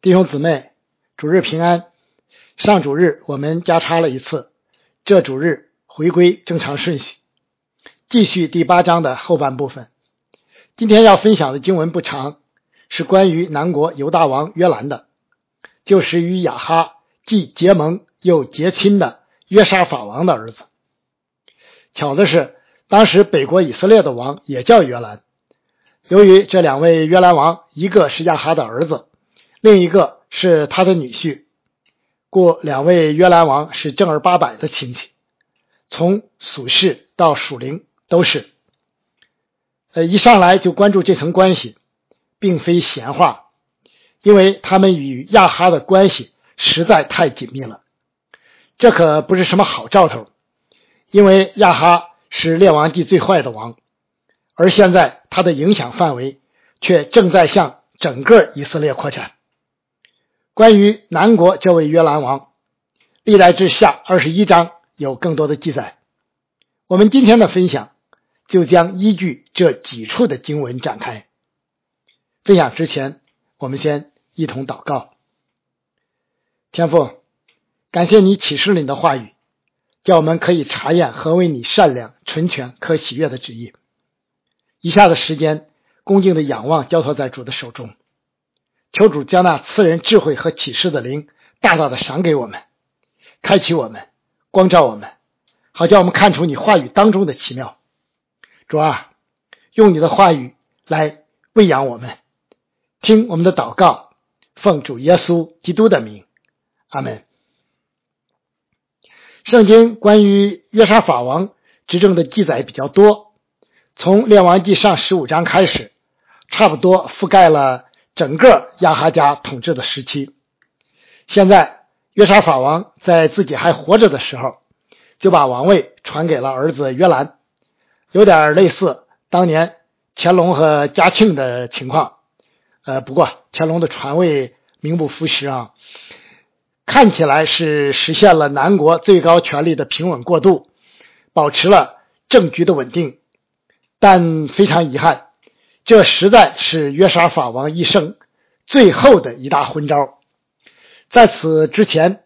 弟兄姊妹，主日平安。上主日我们加插了一次，这主日回归正常顺序，继续第八章的后半部分。今天要分享的经文不长，是关于南国犹大王约兰的，就是与亚哈既结盟又结亲的约沙法王的儿子。巧的是，当时北国以色列的王也叫约兰。由于这两位约兰王，一个是亚哈的儿子。另一个是他的女婿，故两位约兰王是正儿八百的亲戚，从属氏到属灵都是。呃，一上来就关注这层关系，并非闲话，因为他们与亚哈的关系实在太紧密了。这可不是什么好兆头，因为亚哈是列王记最坏的王，而现在他的影响范围却正在向整个以色列扩展。关于南国这位约兰王，历代志下二十一章有更多的记载。我们今天的分享就将依据这几处的经文展开。分享之前，我们先一同祷告。天父，感谢你启示了你的话语，叫我们可以查验何为你善良、纯全、可喜悦的旨意。以下的时间，恭敬的仰望，交托在主的手中。求主将那赐人智慧和启示的灵大大的赏给我们，开启我们，光照我们，好叫我们看出你话语当中的奇妙。主啊，用你的话语来喂养我们，听我们的祷告，奉主耶稣基督的名，阿门。圣经关于约沙法王执政的记载比较多，从列王记上十五章开始，差不多覆盖了。整个亚哈家统治的时期，现在约沙法王在自己还活着的时候，就把王位传给了儿子约兰，有点类似当年乾隆和嘉庆的情况。呃，不过乾隆的传位名不副实啊，看起来是实现了南国最高权力的平稳过渡，保持了政局的稳定，但非常遗憾。这实在是约沙法王一生最后的一大昏招。在此之前，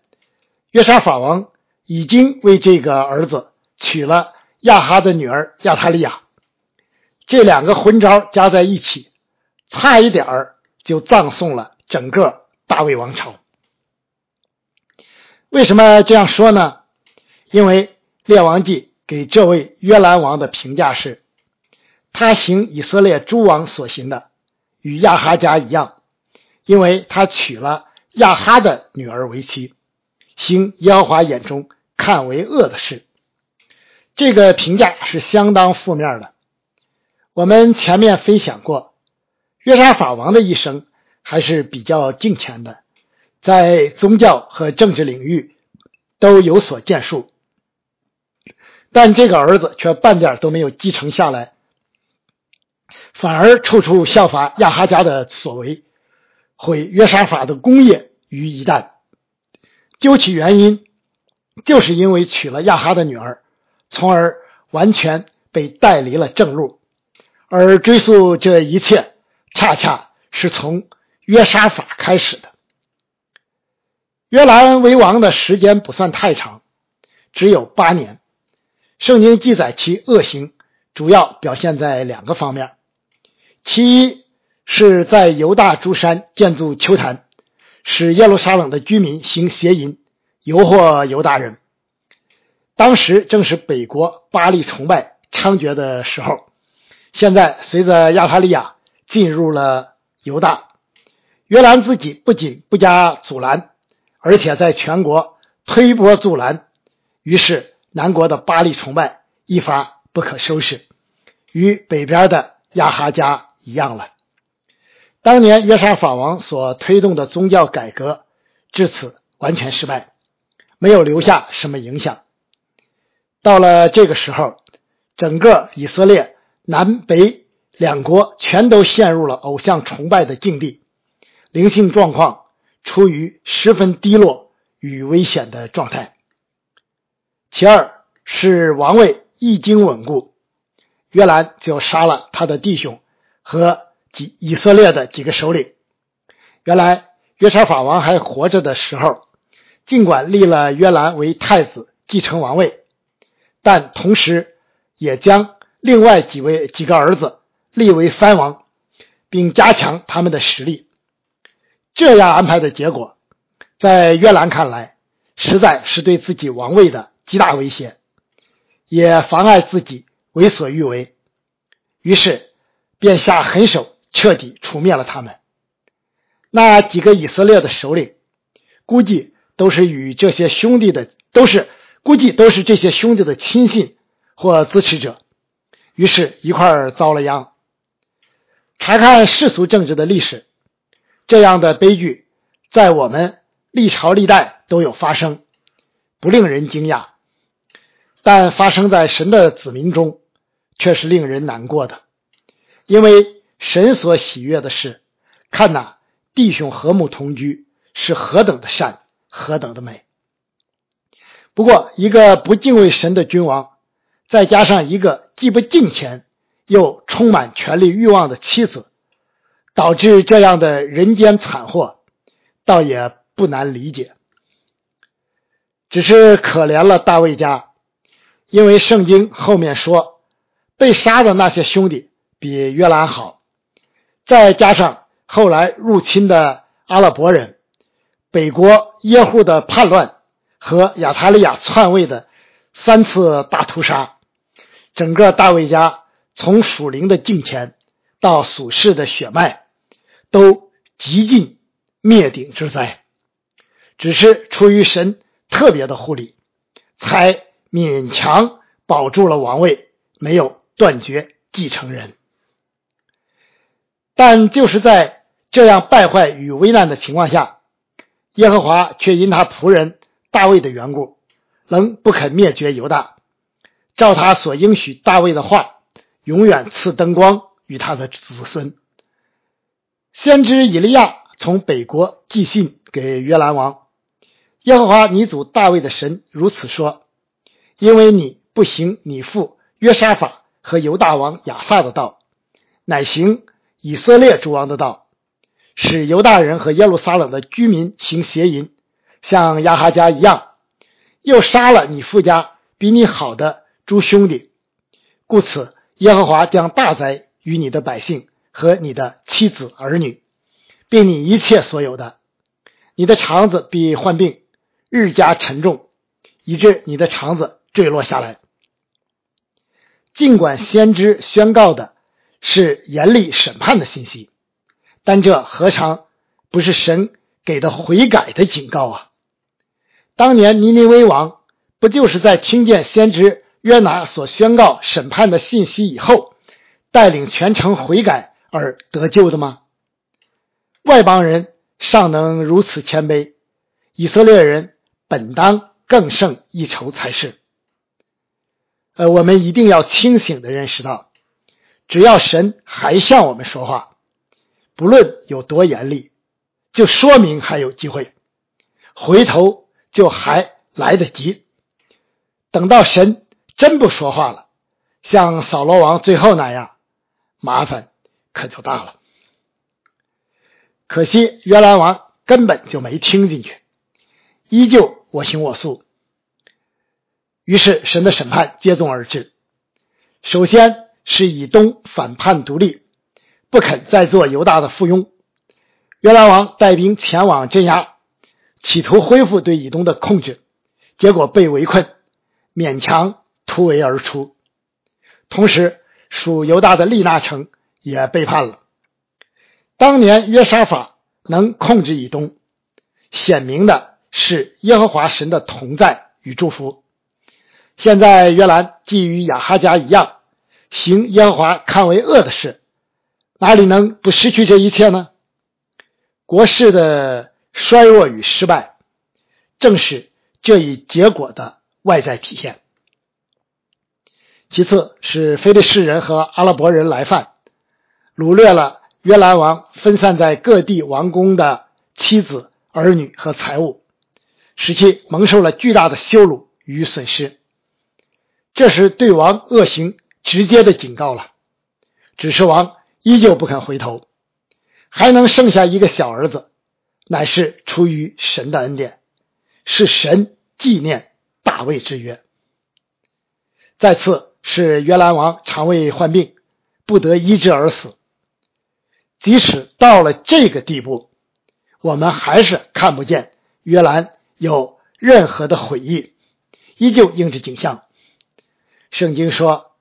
约沙法王已经为这个儿子娶了亚哈的女儿亚塔利亚。这两个昏招加在一起，差一点儿就葬送了整个大卫王朝。为什么这样说呢？因为列王记给这位约兰王的评价是。他行以色列诸王所行的，与亚哈家一样，因为他娶了亚哈的女儿为妻，行耶和华眼中看为恶的事。这个评价是相当负面的。我们前面分享过，约沙法王的一生还是比较敬虔的，在宗教和政治领域都有所建树，但这个儿子却半点都没有继承下来。反而处处效法亚哈家的所为，毁约沙法的功业于一旦。究其原因，就是因为娶了亚哈的女儿，从而完全被带离了正路。而追溯这一切，恰恰是从约沙法开始的。约兰为王的时间不算太长，只有八年。圣经记载其恶行，主要表现在两个方面。其一是在犹大诸山建筑丘坛，使耶路撒冷的居民行邪淫，诱惑犹大人。当时正是北国巴利崇拜猖獗的时候。现在随着亚塔利亚进入了犹大，约兰自己不仅不加阻拦，而且在全国推波助澜，于是南国的巴利崇拜一发不可收拾，与北边的亚哈家。一样了。当年约沙法王所推动的宗教改革，至此完全失败，没有留下什么影响。到了这个时候，整个以色列南北两国全都陷入了偶像崇拜的境地，灵性状况处于十分低落与危险的状态。其二是王位一经稳固，约兰就杀了他的弟兄。和几以色列的几个首领，原来约沙法王还活着的时候，尽管立了约兰为太子继承王位，但同时也将另外几位几个儿子立为藩王，并加强他们的实力。这样安排的结果，在约兰看来，实在是对自己王位的极大威胁，也妨碍自己为所欲为。于是，便下狠手，彻底除灭了他们。那几个以色列的首领，估计都是与这些兄弟的，都是估计都是这些兄弟的亲信或支持者，于是一块儿遭了殃。查看世俗政治的历史。这样的悲剧在我们历朝历代都有发生，不令人惊讶；但发生在神的子民中，却是令人难过的。因为神所喜悦的是，看呐，弟兄和睦同居是何等的善，何等的美。不过，一个不敬畏神的君王，再加上一个既不敬虔又充满权力欲望的妻子。导致这样的人间惨祸，倒也不难理解。只是可怜了大卫家，因为圣经后面说，被杀的那些兄弟比约兰好，再加上后来入侵的阿拉伯人、北国耶户的叛乱和亚塔利亚篡位的三次大屠杀，整个大卫家从属灵的敬虔到属世的血脉。都极尽灭顶之灾，只是出于神特别的护理，才勉强保住了王位，没有断绝继承人。但就是在这样败坏与危难的情况下，耶和华却因他仆人大卫的缘故，仍不肯灭绝犹大，照他所应许大卫的话，永远赐灯光与他的子孙。先知以利亚从北国寄信给约兰王：“耶和华你祖大卫的神如此说：因为你不行你父约沙法和犹大王亚撒的道，乃行以色列诸王的道，使犹大人和耶路撒冷的居民行邪淫，像亚哈家一样，又杀了你父家比你好的诸兄弟，故此耶和华将大灾与你的百姓。”和你的妻子儿女，并你一切所有的，你的肠子必患病，日加沉重，以致你的肠子坠落下来。尽管先知宣告的是严厉审判的信息，但这何尝不是神给的悔改的警告啊？当年尼尼微王不就是在听见先知约拿所宣告审判的信息以后，带领全城悔改？而得救的吗？外邦人尚能如此谦卑，以色列人本当更胜一筹才是。呃，我们一定要清醒的认识到，只要神还向我们说话，不论有多严厉，就说明还有机会，回头就还来得及。等到神真不说话了，像扫罗王最后那样，麻烦。可就大了。可惜约兰王根本就没听进去，依旧我行我素。于是神的审判接踵而至。首先是以东反叛独立，不肯再做犹大的附庸。约兰王带兵前往镇压，企图恢复对以东的控制，结果被围困，勉强突围而出。同时，属犹大的利纳城。也背叛了。当年约沙法能控制以东，显明的是耶和华神的同在与祝福。现在约兰既与亚哈家一样，行耶和华看为恶的事，哪里能不失去这一切呢？国势的衰弱与失败，正是这一结果的外在体现。其次是非利士人和阿拉伯人来犯。掳掠了约兰王分散在各地王宫的妻子、儿女和财物，使其蒙受了巨大的羞辱与损失。这是对王恶行直接的警告了。只是王依旧不肯回头，还能剩下一个小儿子，乃是出于神的恩典，是神纪念大卫之约。再次是约兰王肠胃患病，不得医治而死。即使到了这个地步，我们还是看不见约兰有任何的悔意，依旧应着景象。圣经说：“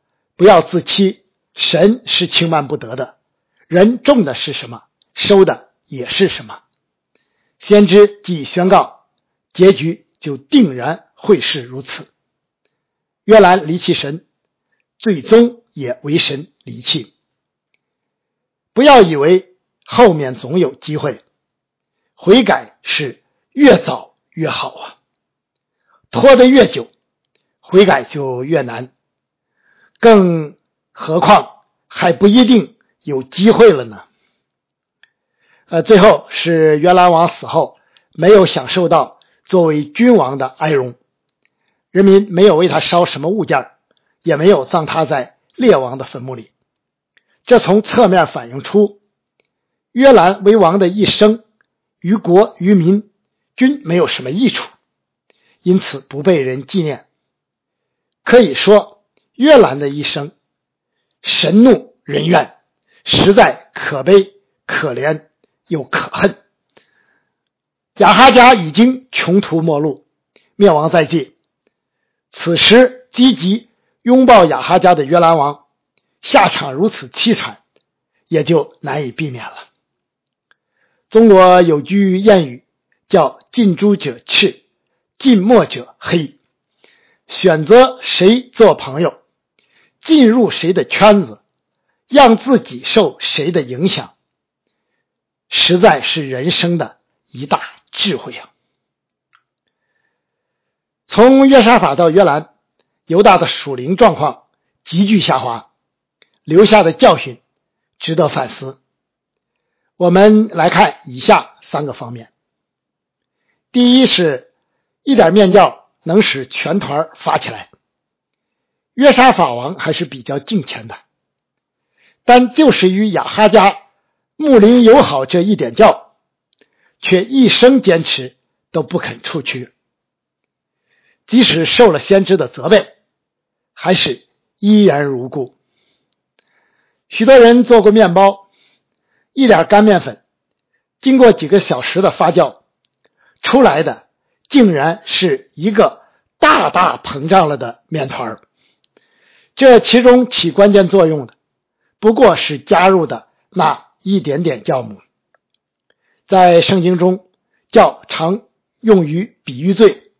不要自欺，神是轻慢不得的。人种的是什么，收的也是什么。”先知既宣告，结局就定然会是如此。约兰离弃神，最终也为神离弃。不要以为后面总有机会，悔改是越早越好啊！拖得越久，悔改就越难，更何况还不一定有机会了呢。呃，最后是约兰王死后，没有享受到作为君王的哀荣。人民没有为他烧什么物件，也没有葬他在列王的坟墓里。这从侧面反映出约兰为王的一生于国于民均没有什么益处，因此不被人纪念。可以说，约兰的一生神怒人怨，实在可悲、可怜又可恨。亚哈家已经穷途末路，灭亡在即。此时，积极拥抱亚哈家的约兰王下场如此凄惨，也就难以避免了。中国有句谚语叫“近朱者赤，近墨者黑”，选择谁做朋友，进入谁的圈子，让自己受谁的影响，实在是人生的一大智慧啊。从约沙法到约兰，犹大的属灵状况急剧下滑，留下的教训值得反思。我们来看以下三个方面：第一是，一点面教能使全团发起来。约沙法王还是比较敬虔的，但就是与亚哈家睦邻友好这一点教，却一生坚持都不肯出去。即使受了先知的责备，还是依然如故。许多人做过面包，一点干面粉，经过几个小时的发酵，出来的竟然是一个大大膨胀了的面团这其中起关键作用的，不过是加入的那一点点酵母。在圣经中，酵常用于比喻罪。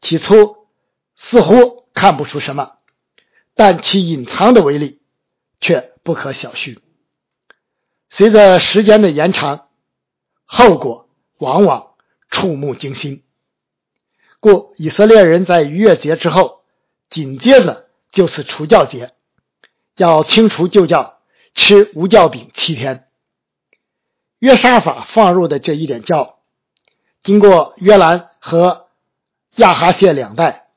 起初似乎看不出什么，但其隐藏的威力却不可小觑。随着时间的延长，后果往往触目惊心。故以色列人在逾越节之后，紧接着就是除教节，要清除旧教，吃无教饼七天。约沙法放入的这一点教，经过约兰和。亚哈谢两代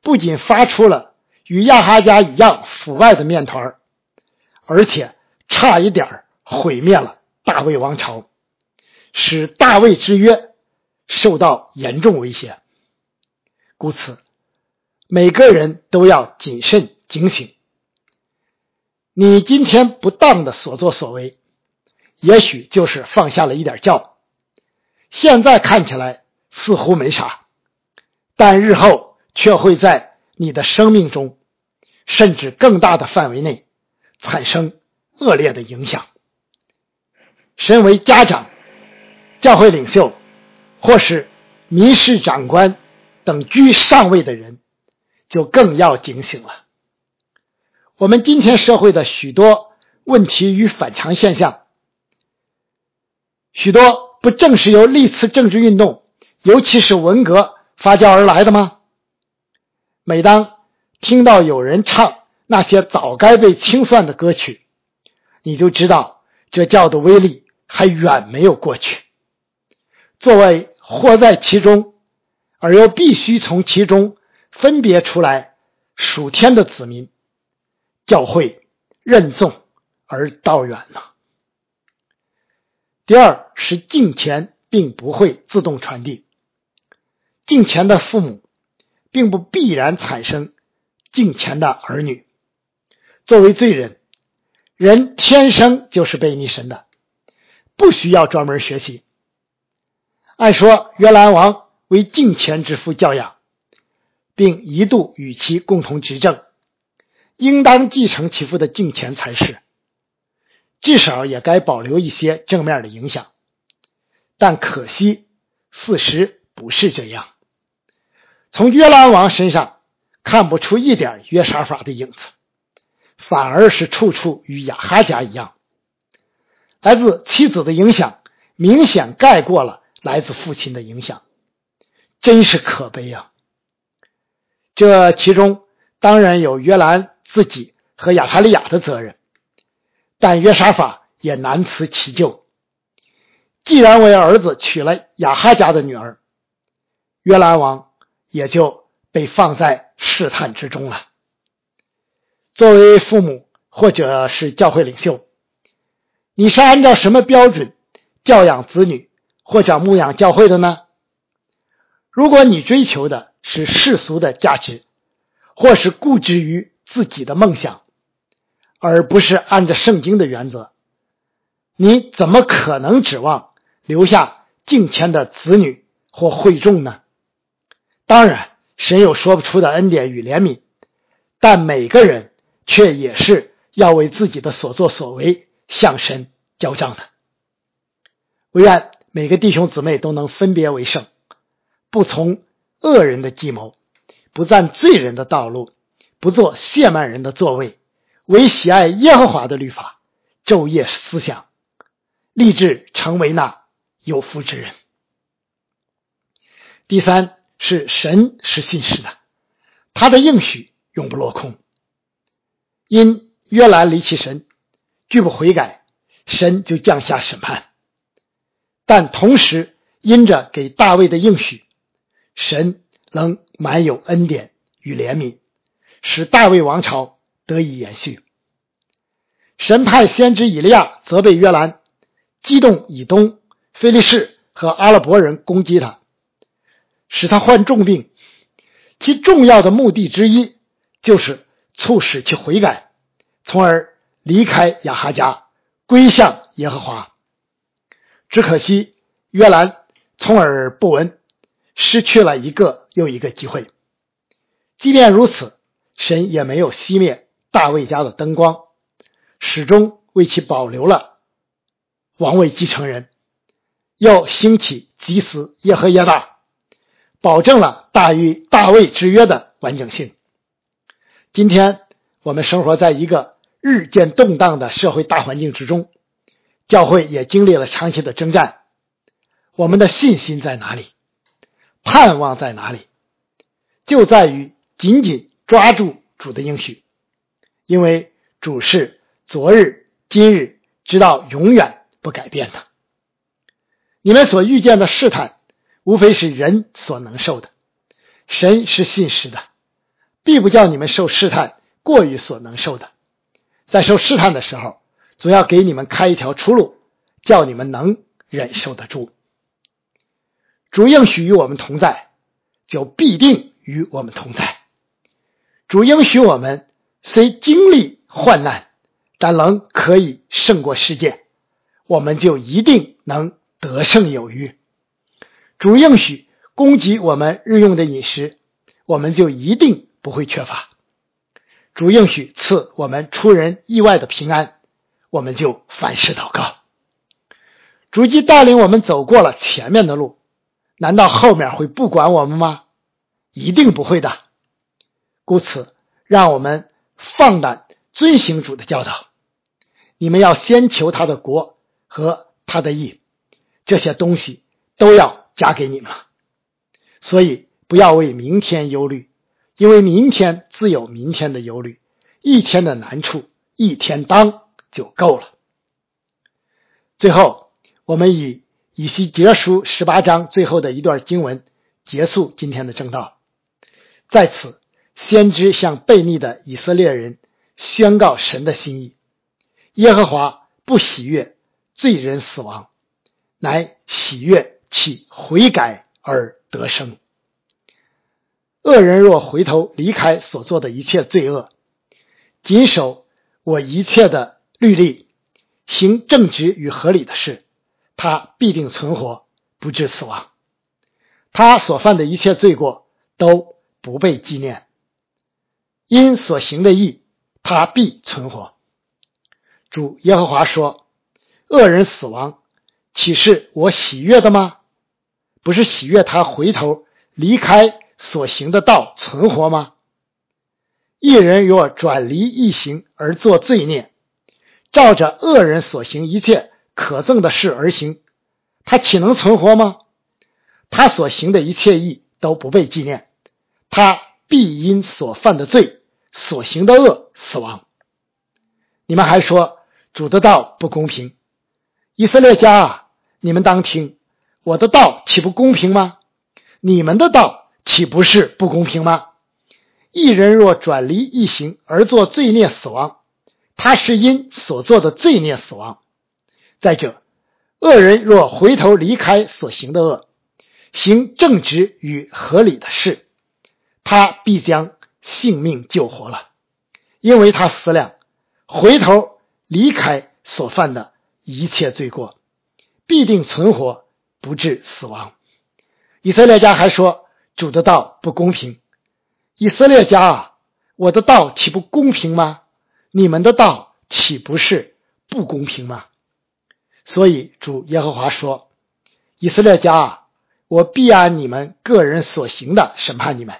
不仅发出了与亚哈家一样腐败的面团而且差一点毁灭了大卫王朝，使大卫之约受到严重威胁。故此，每个人都要谨慎警醒。你今天不当的所作所为，也许就是放下了一点教，现在看起来似乎没啥。但日后却会在你的生命中，甚至更大的范围内产生恶劣的影响。身为家长、教会领袖，或是民事长官等居上位的人，就更要警醒了。我们今天社会的许多问题与反常现象，许多不正是由历次政治运动，尤其是文革。发酵而来的吗？每当听到有人唱那些早该被清算的歌曲，你就知道这教的威力还远没有过去。作为活在其中，而又必须从其中分别出来属天的子民，教会任重而道远呢。第二是敬虔并不会自动传递。敬虔的父母，并不必然产生敬虔的儿女。作为罪人，人天生就是被逆神的，不需要专门学习。按说，约兰王为敬虔之父教养，并一度与其共同执政，应当继承其父的敬虔才是，至少也该保留一些正面的影响。但可惜，事实不是这样。从约兰王身上看不出一点约沙法的影子，反而是处处与亚哈家一样。来自妻子的影响明显盖过了来自父亲的影响，真是可悲啊！这其中当然有约兰自己和亚塔利亚的责任，但约沙法也难辞其咎。既然为儿子娶了亚哈家的女儿，约兰王也就被放在试探之中了。作为父母或者是教会领袖，你是按照什么标准教养子女或者牧养教会的呢？如果你追求的是世俗的价值，或是固执于自己的梦想，而不是按照圣经的原则，你怎么可能指望？留下敬虔的子女或会众呢？当然，神有说不出的恩典与怜悯，但每个人却也是要为自己的所作所为向神交账的。唯愿每个弟兄姊妹都能分别为圣，不从恶人的计谋，不占罪人的道路，不做亵慢人的座位，唯喜爱耶和华的律法，昼夜思想，立志成为那。有福之人。第三是神是信实的，他的应许永不落空。因约兰离弃神，拒不悔改，神就降下审判。但同时因着给大卫的应许，神能满有恩典与怜悯，使大卫王朝得以延续。神派先知以利亚责备约兰，激动以东。菲利士和阿拉伯人攻击他，使他患重病。其重要的目的之一就是促使其悔改，从而离开亚哈家，归向耶和华。只可惜约兰充耳不闻，失去了一个又一个机会。即便如此，神也没有熄灭大卫家的灯光，始终为其保留了王位继承人。要兴起祭司耶和耶大，保证了大于大卫之约的完整性。今天我们生活在一个日渐动荡的社会大环境之中，教会也经历了长期的征战。我们的信心在哪里？盼望在哪里？就在于紧紧抓住主的应许，因为主是昨日、今日，直到永远不改变的。你们所遇见的试探，无非是人所能受的。神是信实的，必不叫你们受试探过于所能受的。在受试探的时候，总要给你们开一条出路，叫你们能忍受得住。主应许与我们同在，就必定与我们同在。主应许我们虽经历患难，但能可以胜过世界，我们就一定能。得胜有余，主应许供给我们日用的饮食，我们就一定不会缺乏。主应许赐我们出人意外的平安，我们就凡事祷告。主既带领我们走过了前面的路，难道后面会不管我们吗？一定不会的。故此，让我们放胆遵行主的教导。你们要先求他的国和他的义。这些东西都要加给你们，所以不要为明天忧虑，因为明天自有明天的忧虑，一天的难处一天当就够了。最后，我们以以西结书十八章最后的一段经文结束今天的正道。在此，先知向悖逆的以色列人宣告神的心意：耶和华不喜悦罪人死亡。乃喜悦其悔改而得生。恶人若回头离开所做的一切罪恶，谨守我一切的律例，行正直与合理的事，他必定存活，不致死亡。他所犯的一切罪过都不被纪念，因所行的义，他必存活。主耶和华说：“恶人死亡，岂是我喜悦的吗？不是喜悦他回头离开所行的道存活吗？一人若转离异行而作罪孽，照着恶人所行一切可憎的事而行，他岂能存活吗？他所行的一切义都不被纪念，他必因所犯的罪、所行的恶死亡。你们还说？”主的道不公平，以色列家啊，你们当听，我的道岂不公平吗？你们的道岂不是不公平吗？一人若转离一行而作罪孽死亡，他是因所做的罪孽死亡。再者，恶人若回头离开所行的恶，行正直与合理的事，他必将性命救活了，因为他思量回头。离开所犯的一切罪过，必定存活，不致死亡。以色列家还说主的道不公平。以色列家啊，我的道岂不公平吗？你们的道岂不是不公平吗？所以主耶和华说：“以色列家啊，我必按你们个人所行的审判你们。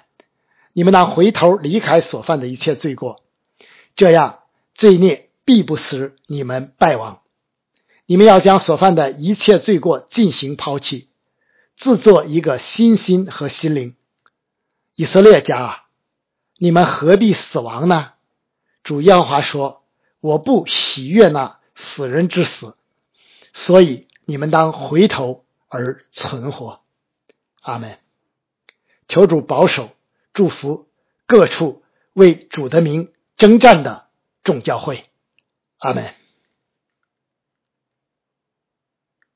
你们当回头离开所犯的一切罪过，这样罪孽。”必不使你们败亡。你们要将所犯的一切罪过进行抛弃，自作一个新心和心灵。以色列家啊，你们何必死亡呢？主耶和华说：“我不喜悦那死人之死，所以你们当回头而存活。”阿门。求主保守、祝福各处为主的名征战的众教会。阿门